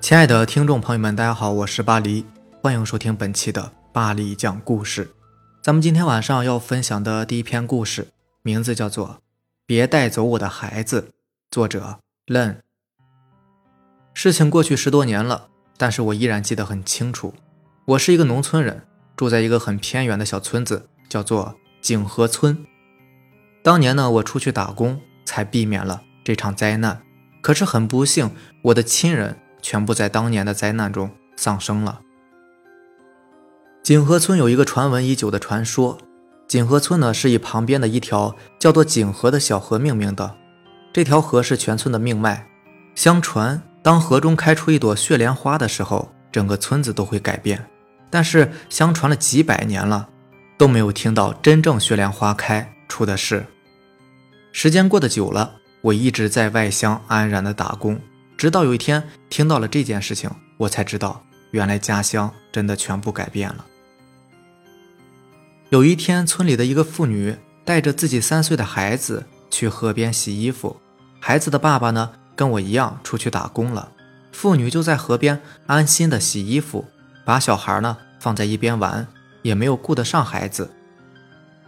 亲爱的听众朋友们，大家好，我是巴黎，欢迎收听本期的巴黎讲故事。咱们今天晚上要分享的第一篇故事，名字叫做《别带走我的孩子》，作者 Len。事情过去十多年了，但是我依然记得很清楚。我是一个农村人，住在一个很偏远的小村子，叫做景和村。当年呢，我出去打工，才避免了这场灾难。可是很不幸，我的亲人全部在当年的灾难中丧生了。景河村有一个传闻已久的传说，景河村呢是以旁边的一条叫做景河的小河命名的。这条河是全村的命脉。相传，当河中开出一朵血莲花的时候，整个村子都会改变。但是相传了几百年了，都没有听到真正血莲花开出的事。时间过得久了。我一直在外乡安然的打工，直到有一天听到了这件事情，我才知道原来家乡真的全部改变了。有一天，村里的一个妇女带着自己三岁的孩子去河边洗衣服，孩子的爸爸呢跟我一样出去打工了，妇女就在河边安心的洗衣服，把小孩呢放在一边玩，也没有顾得上孩子。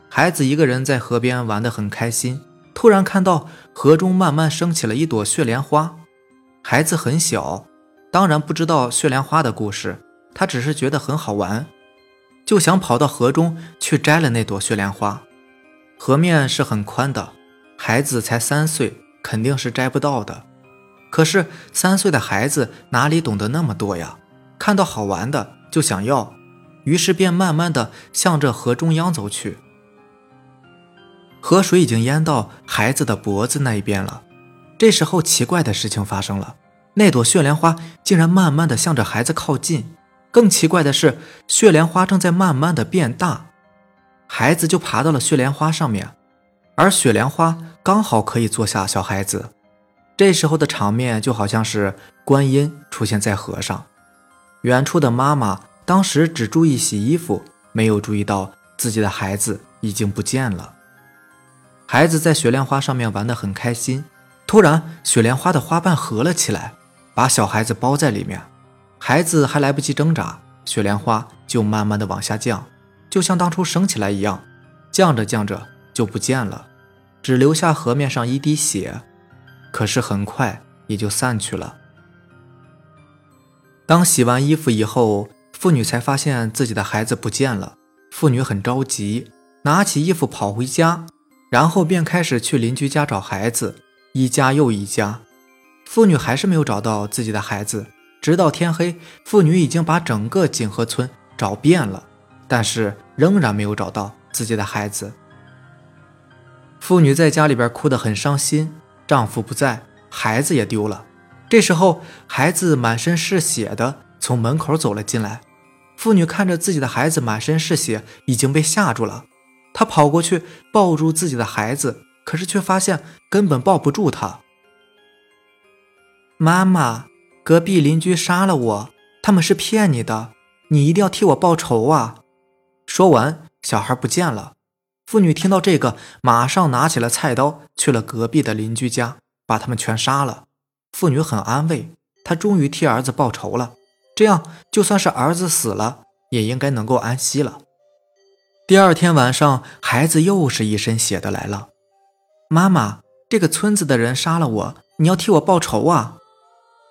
孩子一个人在河边玩得很开心。突然看到河中慢慢升起了一朵血莲花，孩子很小，当然不知道血莲花的故事，他只是觉得很好玩，就想跑到河中去摘了那朵血莲花。河面是很宽的，孩子才三岁，肯定是摘不到的。可是三岁的孩子哪里懂得那么多呀？看到好玩的就想要，于是便慢慢的向着河中央走去。河水已经淹到孩子的脖子那一边了。这时候，奇怪的事情发生了，那朵血莲花竟然慢慢的向着孩子靠近。更奇怪的是，血莲花正在慢慢的变大，孩子就爬到了血莲花上面，而血莲花刚好可以坐下小孩子。这时候的场面就好像是观音出现在河上，远处的妈妈当时只注意洗衣服，没有注意到自己的孩子已经不见了。孩子在雪莲花上面玩得很开心，突然雪莲花的花瓣合了起来，把小孩子包在里面。孩子还来不及挣扎，雪莲花就慢慢的往下降，就像当初升起来一样，降着降着就不见了，只留下河面上一滴血。可是很快也就散去了。当洗完衣服以后，妇女才发现自己的孩子不见了。妇女很着急，拿起衣服跑回家。然后便开始去邻居家找孩子，一家又一家，妇女还是没有找到自己的孩子。直到天黑，妇女已经把整个锦河村找遍了，但是仍然没有找到自己的孩子。妇女在家里边哭得很伤心，丈夫不在，孩子也丢了。这时候，孩子满身是血的从门口走了进来，妇女看着自己的孩子满身是血，已经被吓住了。她跑过去抱住自己的孩子，可是却发现根本抱不住他。妈妈，隔壁邻居杀了我，他们是骗你的，你一定要替我报仇啊！说完，小孩不见了。妇女听到这个，马上拿起了菜刀，去了隔壁的邻居家，把他们全杀了。妇女很安慰，她终于替儿子报仇了，这样就算是儿子死了，也应该能够安息了。第二天晚上，孩子又是一身血的来了。妈妈，这个村子的人杀了我，你要替我报仇啊！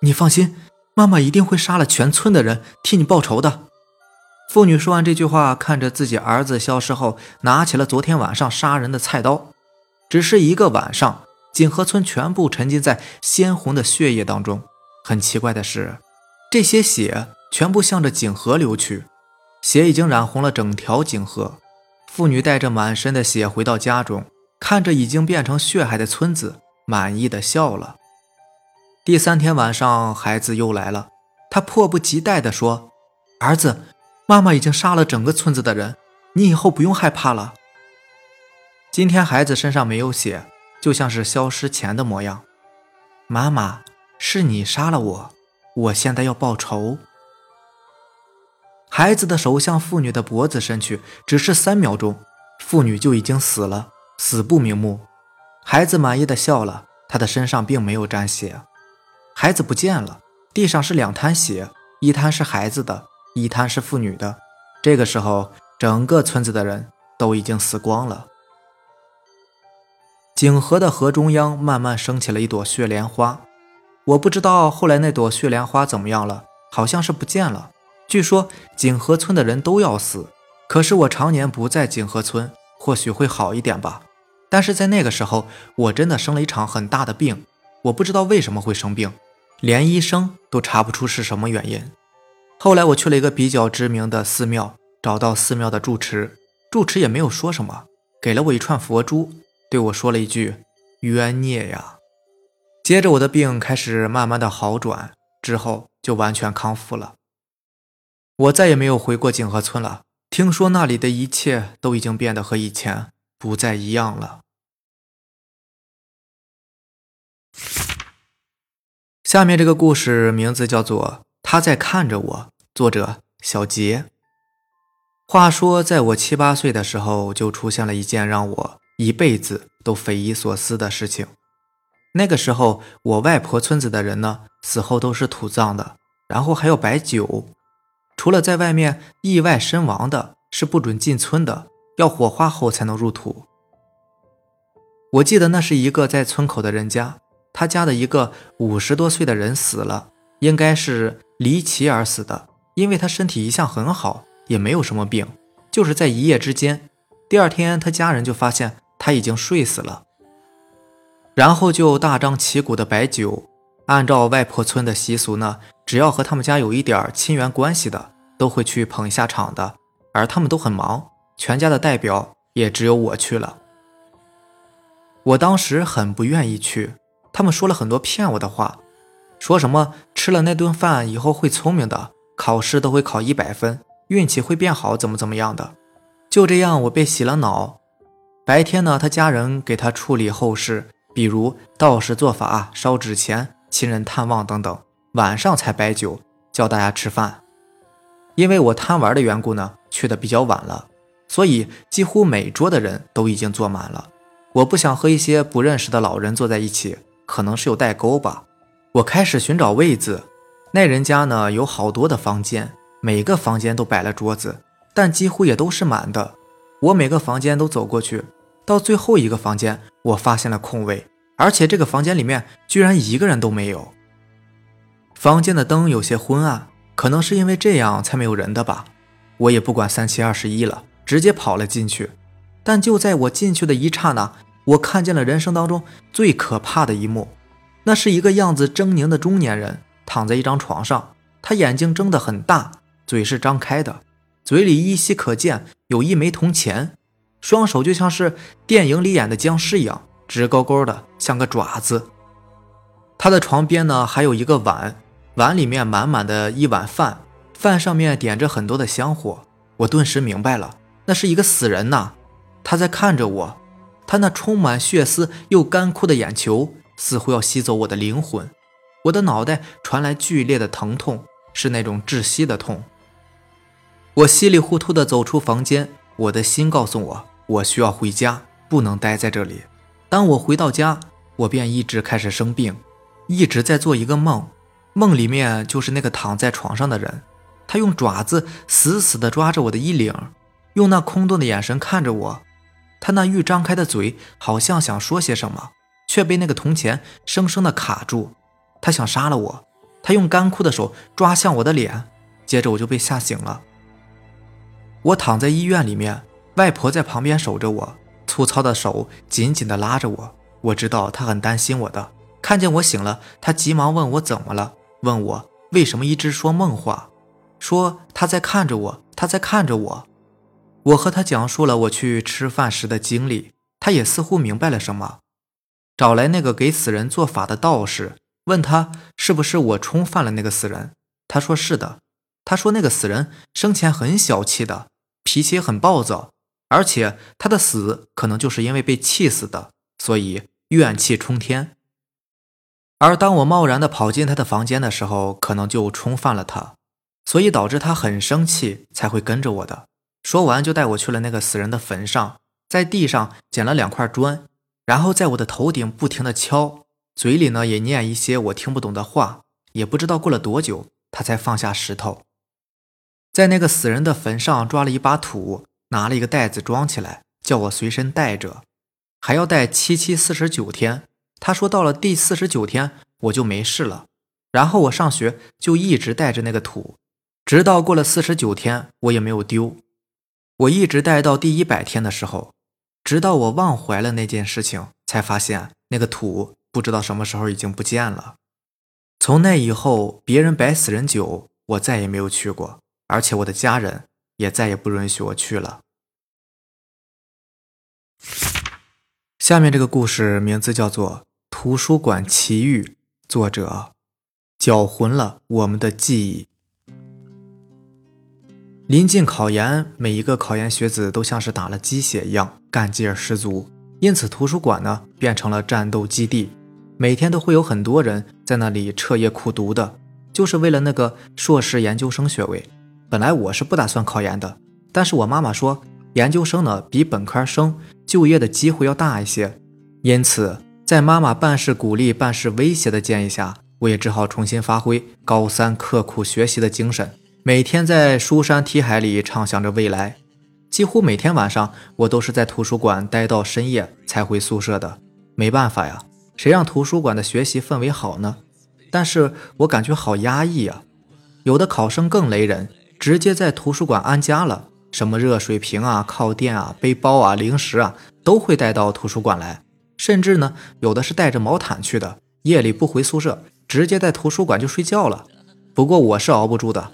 你放心，妈妈一定会杀了全村的人替你报仇的。妇女说完这句话，看着自己儿子消失后，拿起了昨天晚上杀人的菜刀。只是一个晚上，锦河村全部沉浸在鲜红的血液当中。很奇怪的是，这些血全部向着锦河流去，血已经染红了整条锦河。妇女带着满身的血回到家中，看着已经变成血海的村子，满意的笑了。第三天晚上，孩子又来了，他迫不及待地说：“儿子，妈妈已经杀了整个村子的人，你以后不用害怕了。”今天孩子身上没有血，就像是消失前的模样。妈妈，是你杀了我，我现在要报仇。孩子的手向妇女的脖子伸去，只是三秒钟，妇女就已经死了，死不瞑目。孩子满意的笑了，他的身上并没有沾血。孩子不见了，地上是两滩血，一滩是孩子的，一滩是妇女的。这个时候，整个村子的人都已经死光了。景河的河中央慢慢升起了一朵血莲花，我不知道后来那朵血莲花怎么样了，好像是不见了。据说景河村的人都要死，可是我常年不在景河村，或许会好一点吧。但是在那个时候，我真的生了一场很大的病，我不知道为什么会生病，连医生都查不出是什么原因。后来我去了一个比较知名的寺庙，找到寺庙的住持，住持也没有说什么，给了我一串佛珠。对我说了一句“冤孽呀”，接着我的病开始慢慢的好转，之后就完全康复了。我再也没有回过景河村了，听说那里的一切都已经变得和以前不再一样了。下面这个故事名字叫做《他在看着我》，作者小杰。话说，在我七八岁的时候，就出现了一件让我。一辈子都匪夷所思的事情。那个时候，我外婆村子的人呢，死后都是土葬的，然后还要摆酒。除了在外面意外身亡的，是不准进村的，要火化后才能入土。我记得那是一个在村口的人家，他家的一个五十多岁的人死了，应该是离奇而死的，因为他身体一向很好，也没有什么病，就是在一夜之间，第二天他家人就发现。他已经睡死了，然后就大张旗鼓的摆酒。按照外婆村的习俗呢，只要和他们家有一点亲缘关系的，都会去捧一下场的。而他们都很忙，全家的代表也只有我去了。我当时很不愿意去，他们说了很多骗我的话，说什么吃了那顿饭以后会聪明的，考试都会考一百分，运气会变好，怎么怎么样的。就这样，我被洗了脑。白天呢，他家人给他处理后事，比如道士做法、烧纸钱、亲人探望等等。晚上才摆酒，叫大家吃饭。因为我贪玩的缘故呢，去的比较晚了，所以几乎每桌的人都已经坐满了。我不想和一些不认识的老人坐在一起，可能是有代沟吧。我开始寻找位子。那人家呢，有好多的房间，每个房间都摆了桌子，但几乎也都是满的。我每个房间都走过去，到最后一个房间，我发现了空位，而且这个房间里面居然一个人都没有。房间的灯有些昏暗，可能是因为这样才没有人的吧。我也不管三七二十一了，直接跑了进去。但就在我进去的一刹那，我看见了人生当中最可怕的一幕，那是一个样子狰狞的中年人躺在一张床上，他眼睛睁得很大，嘴是张开的。嘴里依稀可见有一枚铜钱，双手就像是电影里演的僵尸一样，直勾勾的像个爪子。他的床边呢还有一个碗，碗里面满满的一碗饭，饭上面点着很多的香火。我顿时明白了，那是一个死人呐，他在看着我，他那充满血丝又干枯的眼球似乎要吸走我的灵魂。我的脑袋传来剧烈的疼痛，是那种窒息的痛。我稀里糊涂地走出房间，我的心告诉我，我需要回家，不能待在这里。当我回到家，我便一直开始生病，一直在做一个梦，梦里面就是那个躺在床上的人，他用爪子死死地抓着我的衣领，用那空洞的眼神看着我，他那欲张开的嘴好像想说些什么，却被那个铜钱生生的卡住。他想杀了我，他用干枯的手抓向我的脸，接着我就被吓醒了。我躺在医院里面，外婆在旁边守着我，粗糙的手紧紧的拉着我。我知道她很担心我的。看见我醒了，她急忙问我怎么了，问我为什么一直说梦话，说她在看着我，她在看着我。我和他讲述了我去吃饭时的经历，他也似乎明白了什么，找来那个给死人做法的道士，问他是不是我冲犯了那个死人。他说是的。他说那个死人生前很小气的。脾气很暴躁，而且他的死可能就是因为被气死的，所以怨气冲天。而当我贸然的跑进他的房间的时候，可能就冲犯了他，所以导致他很生气，才会跟着我的。说完就带我去了那个死人的坟上，在地上捡了两块砖，然后在我的头顶不停的敲，嘴里呢也念一些我听不懂的话，也不知道过了多久，他才放下石头，在那个死人的坟上抓了一把土，拿了一个袋子装起来，叫我随身带着，还要带七七四十九天。他说到了第四十九天我就没事了。然后我上学就一直带着那个土，直到过了四十九天，我也没有丢。我一直待到第一百天的时候，直到我忘怀了那件事情，才发现那个土不知道什么时候已经不见了。从那以后，别人摆死人酒，我再也没有去过，而且我的家人也再也不允许我去了。下面这个故事名字叫做《图书馆奇遇》，作者。搅浑了我们的记忆。临近考研，每一个考研学子都像是打了鸡血一样，干劲儿十足。因此，图书馆呢变成了战斗基地，每天都会有很多人在那里彻夜苦读的，就是为了那个硕士研究生学位。本来我是不打算考研的，但是我妈妈说，研究生呢比本科生就业的机会要大一些，因此在妈妈办事鼓励、办事威胁的建议下。我也只好重新发挥高三刻苦学习的精神，每天在书山题海里畅想着未来。几乎每天晚上，我都是在图书馆待到深夜才回宿舍的。没办法呀，谁让图书馆的学习氛围好呢？但是我感觉好压抑啊！有的考生更雷人，直接在图书馆安家了，什么热水瓶啊、靠垫啊、背包啊、零食啊，都会带到图书馆来。甚至呢，有的是带着毛毯去的，夜里不回宿舍。直接在图书馆就睡觉了，不过我是熬不住的。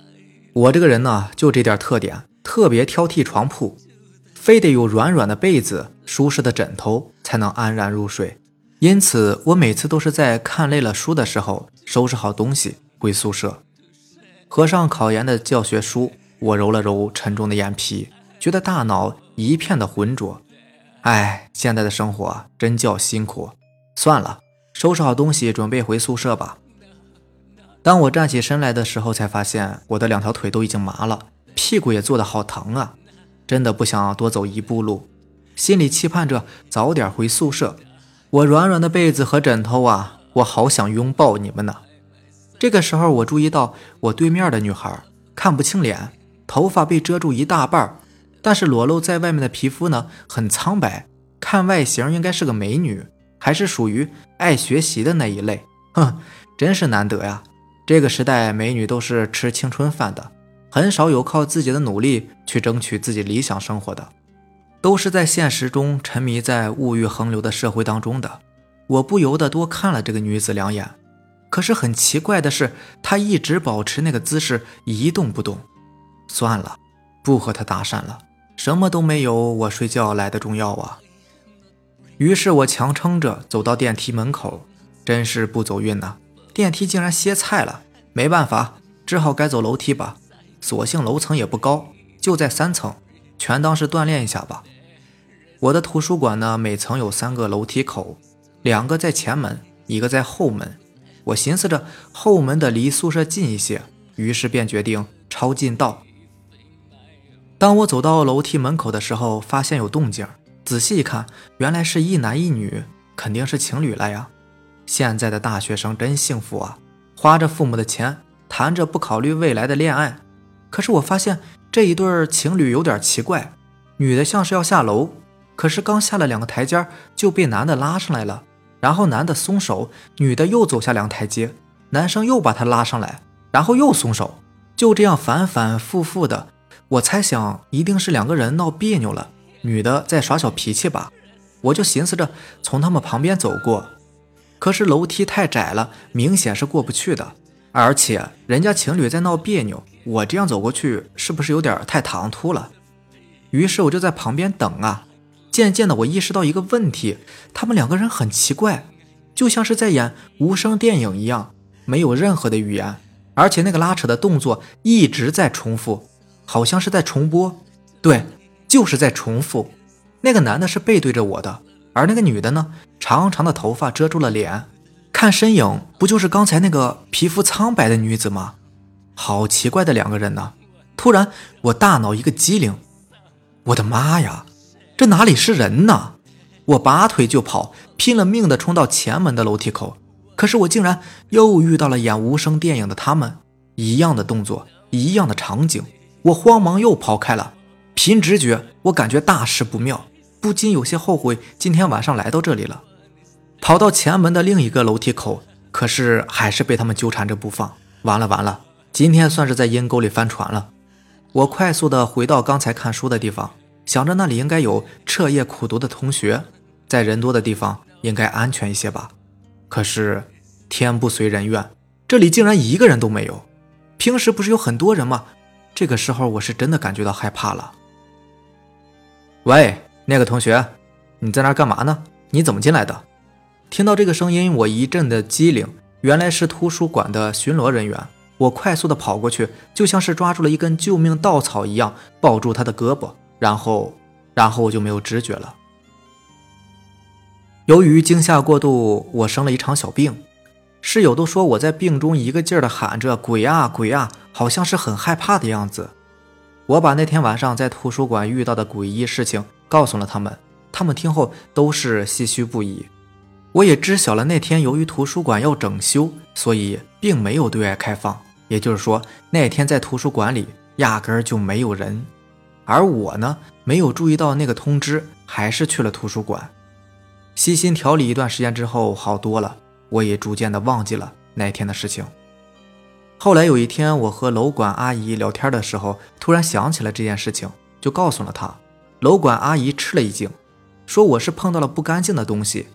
我这个人呢，就这点特点，特别挑剔床铺，非得有软软的被子、舒适的枕头才能安然入睡。因此，我每次都是在看累了书的时候，收拾好东西回宿舍，合上考研的教学书。我揉了揉沉重的眼皮，觉得大脑一片的浑浊。哎，现在的生活真叫辛苦。算了，收拾好东西，准备回宿舍吧。当我站起身来的时候，才发现我的两条腿都已经麻了，屁股也坐得好疼啊！真的不想多走一步路，心里期盼着早点回宿舍。我软软的被子和枕头啊，我好想拥抱你们呢。这个时候，我注意到我对面的女孩看不清脸，头发被遮住一大半，但是裸露在外面的皮肤呢，很苍白，看外形应该是个美女，还是属于爱学习的那一类。哼，真是难得呀！这个时代，美女都是吃青春饭的，很少有靠自己的努力去争取自己理想生活的，都是在现实中沉迷在物欲横流的社会当中的。我不由得多看了这个女子两眼，可是很奇怪的是，她一直保持那个姿势一动不动。算了，不和她搭讪了，什么都没有我睡觉来的重要啊。于是我强撑着走到电梯门口，真是不走运呐。电梯竟然歇菜了，没办法，只好该走楼梯吧。所幸楼层也不高，就在三层，全当是锻炼一下吧。我的图书馆呢，每层有三个楼梯口，两个在前门，一个在后门。我寻思着后门的离宿舍近一些，于是便决定抄近道。当我走到楼梯门口的时候，发现有动静，仔细一看，原来是一男一女，肯定是情侣了呀。现在的大学生真幸福啊，花着父母的钱，谈着不考虑未来的恋爱。可是我发现这一对情侣有点奇怪，女的像是要下楼，可是刚下了两个台阶就被男的拉上来了，然后男的松手，女的又走下两台阶，男生又把她拉上来，然后又松手，就这样反反复复的。我猜想一定是两个人闹别扭了，女的在耍小脾气吧。我就寻思着从他们旁边走过。可是楼梯太窄了，明显是过不去的。而且人家情侣在闹别扭，我这样走过去是不是有点太唐突了？于是我就在旁边等啊。渐渐的，我意识到一个问题：他们两个人很奇怪，就像是在演无声电影一样，没有任何的语言，而且那个拉扯的动作一直在重复，好像是在重播。对，就是在重复。那个男的是背对着我的。而那个女的呢？长长的头发遮住了脸，看身影不就是刚才那个皮肤苍白的女子吗？好奇怪的两个人呢！突然，我大脑一个机灵，我的妈呀，这哪里是人呢？我拔腿就跑，拼了命的冲到前门的楼梯口，可是我竟然又遇到了演无声电影的他们，一样的动作，一样的场景，我慌忙又跑开了。凭直觉，我感觉大事不妙，不禁有些后悔今天晚上来到这里了。跑到前门的另一个楼梯口，可是还是被他们纠缠着不放。完了完了，今天算是在阴沟里翻船了。我快速的回到刚才看书的地方，想着那里应该有彻夜苦读的同学，在人多的地方应该安全一些吧。可是天不随人愿，这里竟然一个人都没有。平时不是有很多人吗？这个时候我是真的感觉到害怕了。喂，那个同学，你在那干嘛呢？你怎么进来的？听到这个声音，我一阵的机灵，原来是图书馆的巡逻人员。我快速的跑过去，就像是抓住了一根救命稻草一样，抱住他的胳膊，然后，然后我就没有知觉了。由于惊吓过度，我生了一场小病。室友都说我在病中一个劲儿的喊着“鬼啊鬼啊”，好像是很害怕的样子。我把那天晚上在图书馆遇到的诡异事情告诉了他们，他们听后都是唏嘘不已。我也知晓了那天由于图书馆要整修，所以并没有对外开放。也就是说，那天在图书馆里压根儿就没有人，而我呢，没有注意到那个通知，还是去了图书馆。悉心调理一段时间之后，好多了，我也逐渐的忘记了那天的事情。后来有一天，我和楼管阿姨聊天的时候，突然想起了这件事情，就告诉了她。楼管阿姨吃了一惊，说我是碰到了不干净的东西。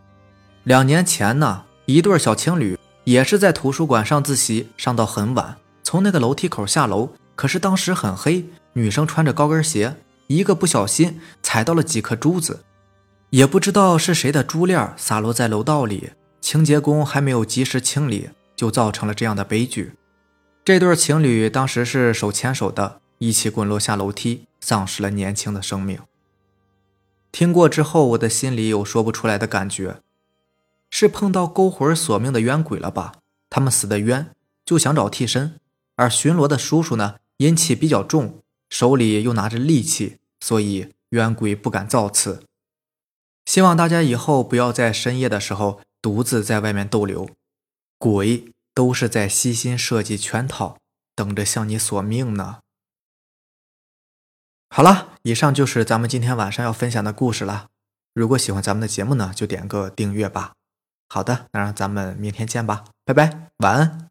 两年前呢，一对小情侣也是在图书馆上自习，上到很晚。从那个楼梯口下楼，可是当时很黑，女生穿着高跟鞋，一个不小心踩到了几颗珠子，也不知道是谁的珠链洒落在楼道里，清洁工还没有及时清理，就造成了这样的悲剧。这对情侣当时是手牵手的，一起滚落下楼梯，丧失了年轻的生命。听过之后，我的心里有说不出来的感觉，是碰到勾魂索命的冤鬼了吧？他们死的冤，就想找替身。而巡逻的叔叔呢，阴气比较重，手里又拿着利器，所以冤鬼不敢造次。希望大家以后不要在深夜的时候独自在外面逗留，鬼都是在悉心设计圈套，等着向你索命呢。好了，以上就是咱们今天晚上要分享的故事了。如果喜欢咱们的节目呢，就点个订阅吧。好的，那让咱们明天见吧，拜拜，晚安。